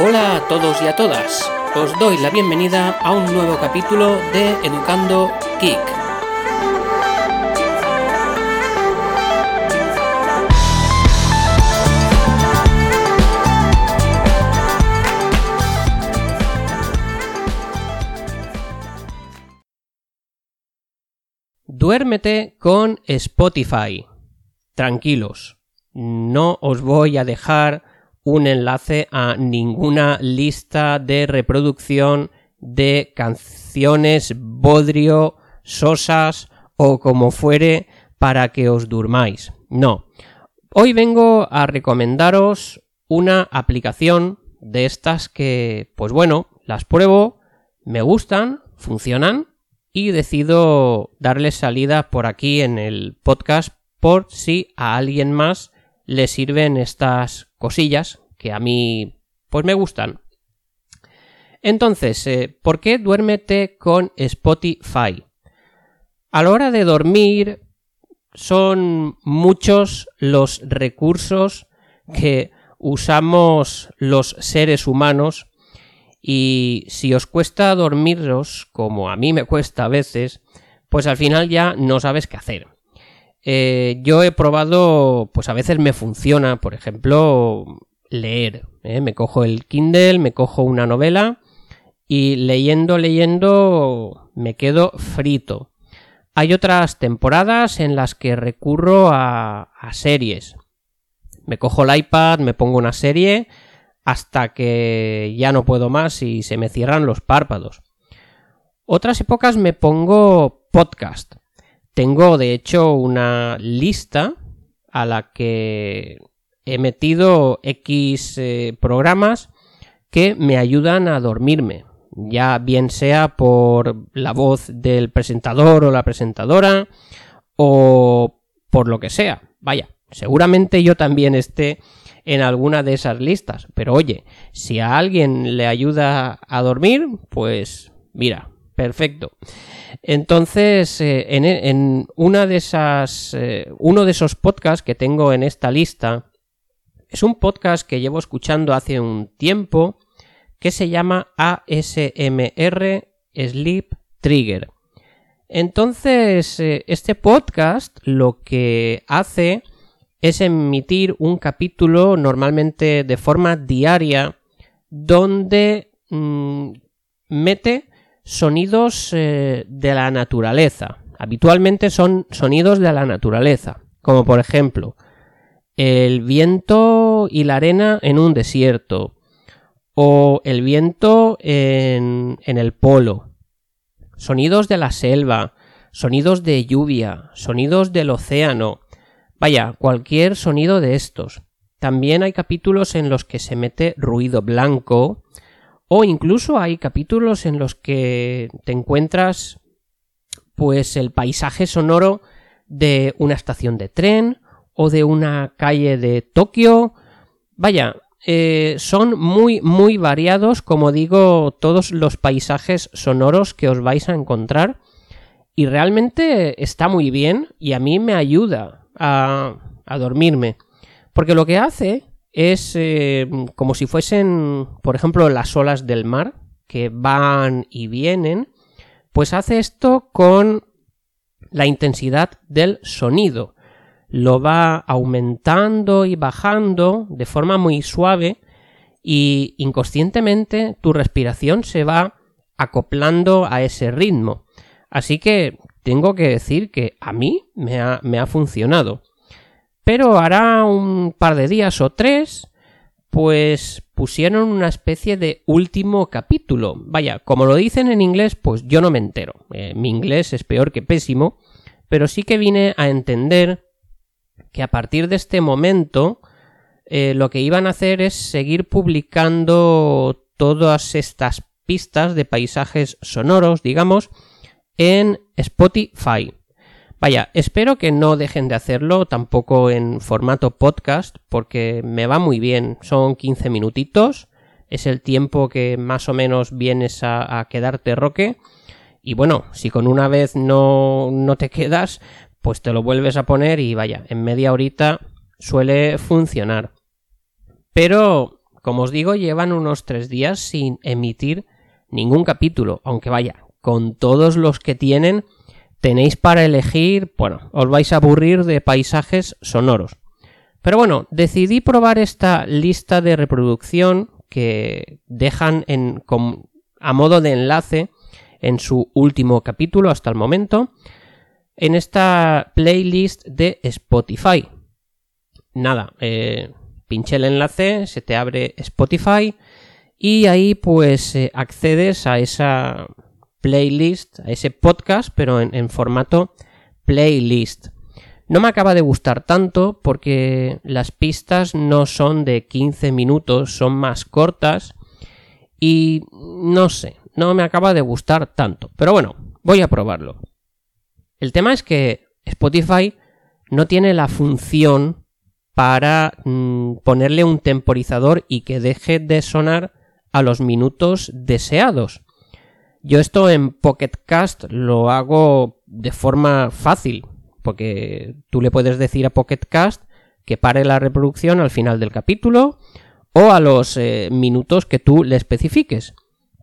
Hola a todos y a todas. Os doy la bienvenida a un nuevo capítulo de Educando Geek. Duérmete con Spotify. Tranquilos, no os voy a dejar un enlace a ninguna lista de reproducción de canciones bodrio, sosas o como fuere para que os durmáis. No. Hoy vengo a recomendaros una aplicación de estas que, pues bueno, las pruebo, me gustan, funcionan y decido darles salida por aquí en el podcast por si a alguien más le sirven estas cosillas que a mí pues me gustan. Entonces, eh, ¿por qué duérmete con Spotify? A la hora de dormir son muchos los recursos que usamos los seres humanos y si os cuesta dormiros, como a mí me cuesta a veces, pues al final ya no sabes qué hacer. Eh, yo he probado, pues a veces me funciona, por ejemplo, leer. ¿eh? Me cojo el Kindle, me cojo una novela y leyendo, leyendo me quedo frito. Hay otras temporadas en las que recurro a, a series. Me cojo el iPad, me pongo una serie hasta que ya no puedo más y se me cierran los párpados. Otras épocas me pongo podcast. Tengo de hecho una lista a la que he metido X eh, programas que me ayudan a dormirme, ya bien sea por la voz del presentador o la presentadora o por lo que sea. Vaya, seguramente yo también esté en alguna de esas listas, pero oye, si a alguien le ayuda a dormir, pues mira, perfecto. Entonces, eh, en, una de esas, eh, uno de esos podcasts que tengo en esta lista es un podcast que llevo escuchando hace un tiempo que se llama ASMR Sleep Trigger. Entonces, eh, este podcast lo que hace es emitir un capítulo normalmente de forma diaria donde mm, mete sonidos eh, de la naturaleza. Habitualmente son sonidos de la naturaleza, como por ejemplo el viento y la arena en un desierto, o el viento en, en el polo, sonidos de la selva, sonidos de lluvia, sonidos del océano, vaya, cualquier sonido de estos. También hay capítulos en los que se mete ruido blanco, o incluso hay capítulos en los que te encuentras pues el paisaje sonoro de una estación de tren o de una calle de Tokio. Vaya, eh, son muy muy variados, como digo, todos los paisajes sonoros que os vais a encontrar. Y realmente está muy bien y a mí me ayuda a, a dormirme. Porque lo que hace es eh, como si fuesen, por ejemplo, las olas del mar que van y vienen, pues hace esto con la intensidad del sonido. Lo va aumentando y bajando de forma muy suave y inconscientemente tu respiración se va acoplando a ese ritmo. Así que tengo que decir que a mí me ha, me ha funcionado. Pero hará un par de días o tres, pues pusieron una especie de último capítulo. Vaya, como lo dicen en inglés, pues yo no me entero. Eh, mi inglés es peor que pésimo, pero sí que vine a entender que a partir de este momento eh, lo que iban a hacer es seguir publicando todas estas pistas de paisajes sonoros, digamos, en Spotify. Vaya, espero que no dejen de hacerlo tampoco en formato podcast porque me va muy bien. Son 15 minutitos. Es el tiempo que más o menos vienes a, quedarte roque. Y bueno, si con una vez no, no te quedas, pues te lo vuelves a poner y vaya, en media horita suele funcionar. Pero Como os digo, llevan unos tres días sin emitir ningún capítulo, aunque vaya, con todos los que tienen tenéis para elegir, bueno, os vais a aburrir de paisajes sonoros. Pero bueno, decidí probar esta lista de reproducción que dejan en, a modo de enlace en su último capítulo hasta el momento en esta playlist de Spotify. Nada, eh, pinche el enlace, se te abre Spotify y ahí pues eh, accedes a esa playlist, a ese podcast, pero en, formato playlist. No me acaba de gustar tanto porque las pistas no son de 15 minutos, son más cortas y no sé, no me acaba de gustar tanto. Pero bueno, voy a probarlo. El tema es que Spotify no tiene la función para mm, ponerle un temporizador y que deje de sonar a los minutos deseados. Yo esto en Pocket Cast lo hago de forma fácil, porque tú le puedes decir a Pocket Cast que pare la reproducción al final del capítulo o a los eh, minutos que tú le especifiques.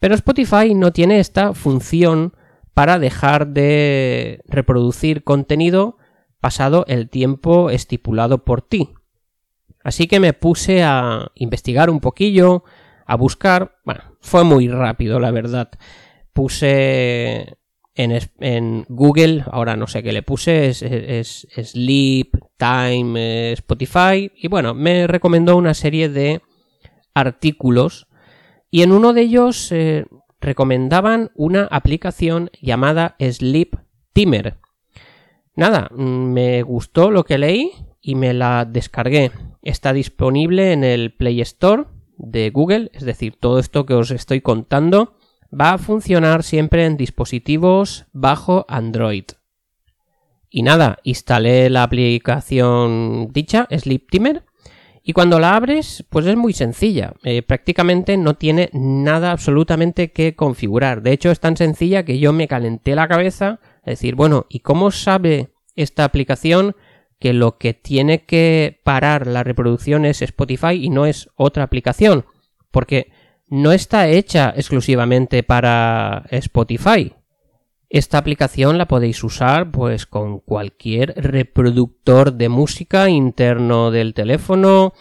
Pero Spotify no tiene esta función para dejar de reproducir contenido pasado el tiempo estipulado por ti. Así que me puse a investigar un poquillo, a buscar, bueno, fue muy rápido la verdad. Puse en, Google, ahora no sé qué le puse, es, Sleep, Time, Spotify, y bueno, me recomendó una serie de artículos y en uno de ellos eh, recomendaban una aplicación llamada Sleep Timer. Nada, me gustó lo que leí y me la descargué. Está disponible en el Play Store de Google, es decir, todo esto que os estoy contando va a funcionar siempre en dispositivos bajo Android. Y nada, instalé la aplicación dicha, Sleep Timer, y cuando la abres, pues es muy sencilla. Eh, prácticamente no tiene nada absolutamente que configurar. De hecho, es tan sencilla que yo me calenté la cabeza a decir, bueno, ¿y cómo sabe esta aplicación que lo que tiene que parar la reproducción es Spotify y no es otra aplicación? Porque no está hecha exclusivamente para Spotify. Esta aplicación la podéis usar pues con cualquier reproductor de música interno del teléfono,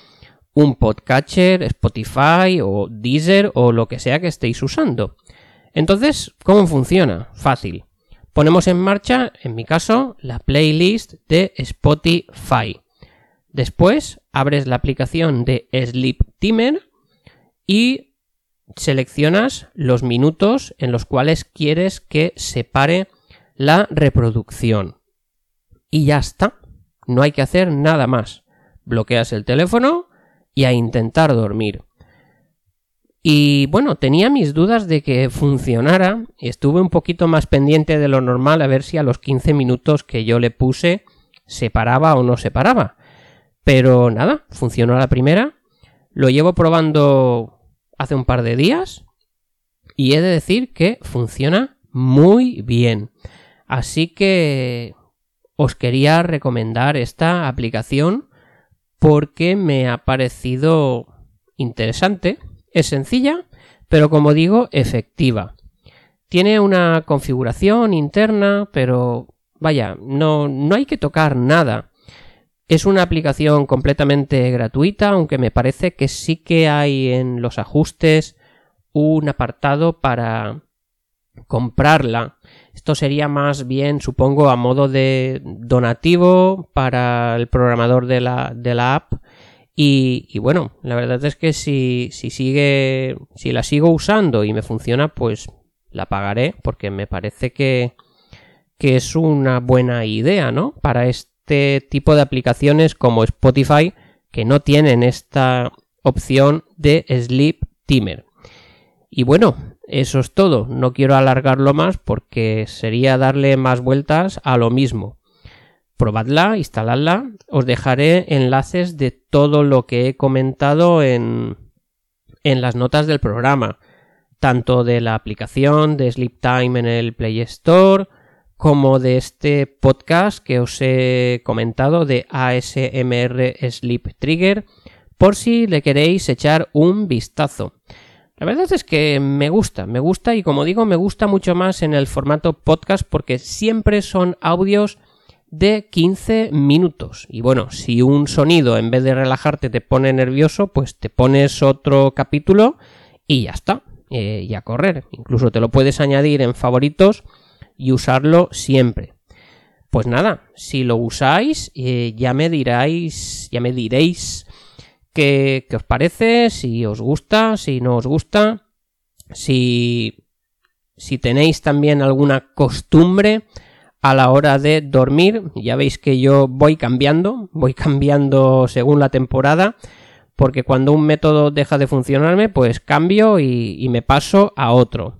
un podcatcher, Spotify o Deezer o lo que sea que estéis usando. Entonces, ¿cómo funciona? Fácil. Ponemos en marcha, en mi caso, la playlist de Spotify. Después abres la aplicación de Sleep Timer y seleccionas los minutos en los cuales quieres que se pare la reproducción. Y ya está. No hay que hacer nada más. Bloqueas el teléfono y a intentar dormir. Y bueno, tenía mis dudas de que funcionara estuve un poquito más pendiente de lo normal a ver si a los 15 minutos que yo le puse se paraba o no se paraba. Pero nada, funcionó la primera. Lo llevo probando hace un par de días y he de decir que funciona muy bien. Así que os quería recomendar esta aplicación porque me ha parecido interesante, es sencilla, pero como digo, efectiva. Tiene una configuración interna, pero vaya, no, no hay que tocar nada. Es una aplicación completamente gratuita, aunque me parece que sí que hay en los ajustes un apartado para comprarla. Esto sería más bien, supongo, a modo de donativo para el programador de la, de la app. Y, bueno, la verdad es que si, si sigue, si la sigo usando y me funciona, pues la pagaré porque me parece que, que es una buena idea, ¿no? Para este este tipo de aplicaciones como Spotify que no tienen esta opción de Sleep Timer. Y bueno, eso es todo. No quiero alargarlo más porque sería darle más vueltas a lo mismo. Probadla, instaladla. Os dejaré enlaces de todo lo que he comentado en, en las notas del programa. Tanto de la aplicación de Sleep Time en el Play Store, como de este podcast que os he comentado de ASMR Sleep Trigger, por si le queréis echar un vistazo. La verdad es que me gusta, me gusta y como digo, me gusta mucho más en el formato podcast porque siempre son audios de 15 minutos. Y bueno, si un sonido en vez de relajarte te pone nervioso, pues te pones otro capítulo y ya está. Eh, y a correr. Incluso te lo puedes añadir en favoritos y usarlo siempre. Pues nada, si lo usáis, eh, ya me diráis, ya me diréis qué, qué os parece, si os gusta, si no os gusta, si, si tenéis también alguna costumbre a la hora de dormir. Ya veis que yo voy cambiando, voy cambiando según la temporada, porque cuando un método deja de funcionarme, pues cambio y, me paso a otro.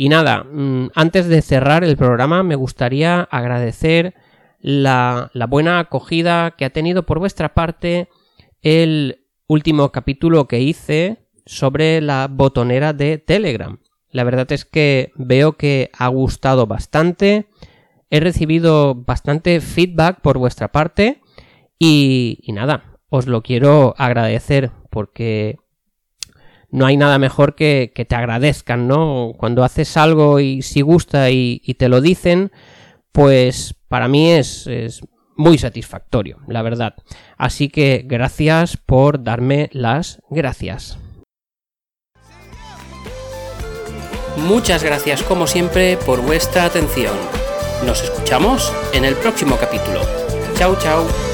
Y nada, mm, antes de cerrar el programa me gustaría agradecer la, la buena acogida que ha tenido por vuestra parte el último capítulo que hice sobre la botonera de Telegram. La verdad es que veo que ha gustado bastante, he recibido bastante feedback por vuestra parte y, nada, os lo quiero agradecer porque no hay nada mejor que, que te agradezcan, ¿no? Cuando haces algo y si gusta y, te lo dicen, pues para mí es, es muy satisfactorio, la verdad. Así que gracias por darme las gracias. Muchas gracias como siempre por vuestra atención. Nos escuchamos en el próximo capítulo. Chao, chao.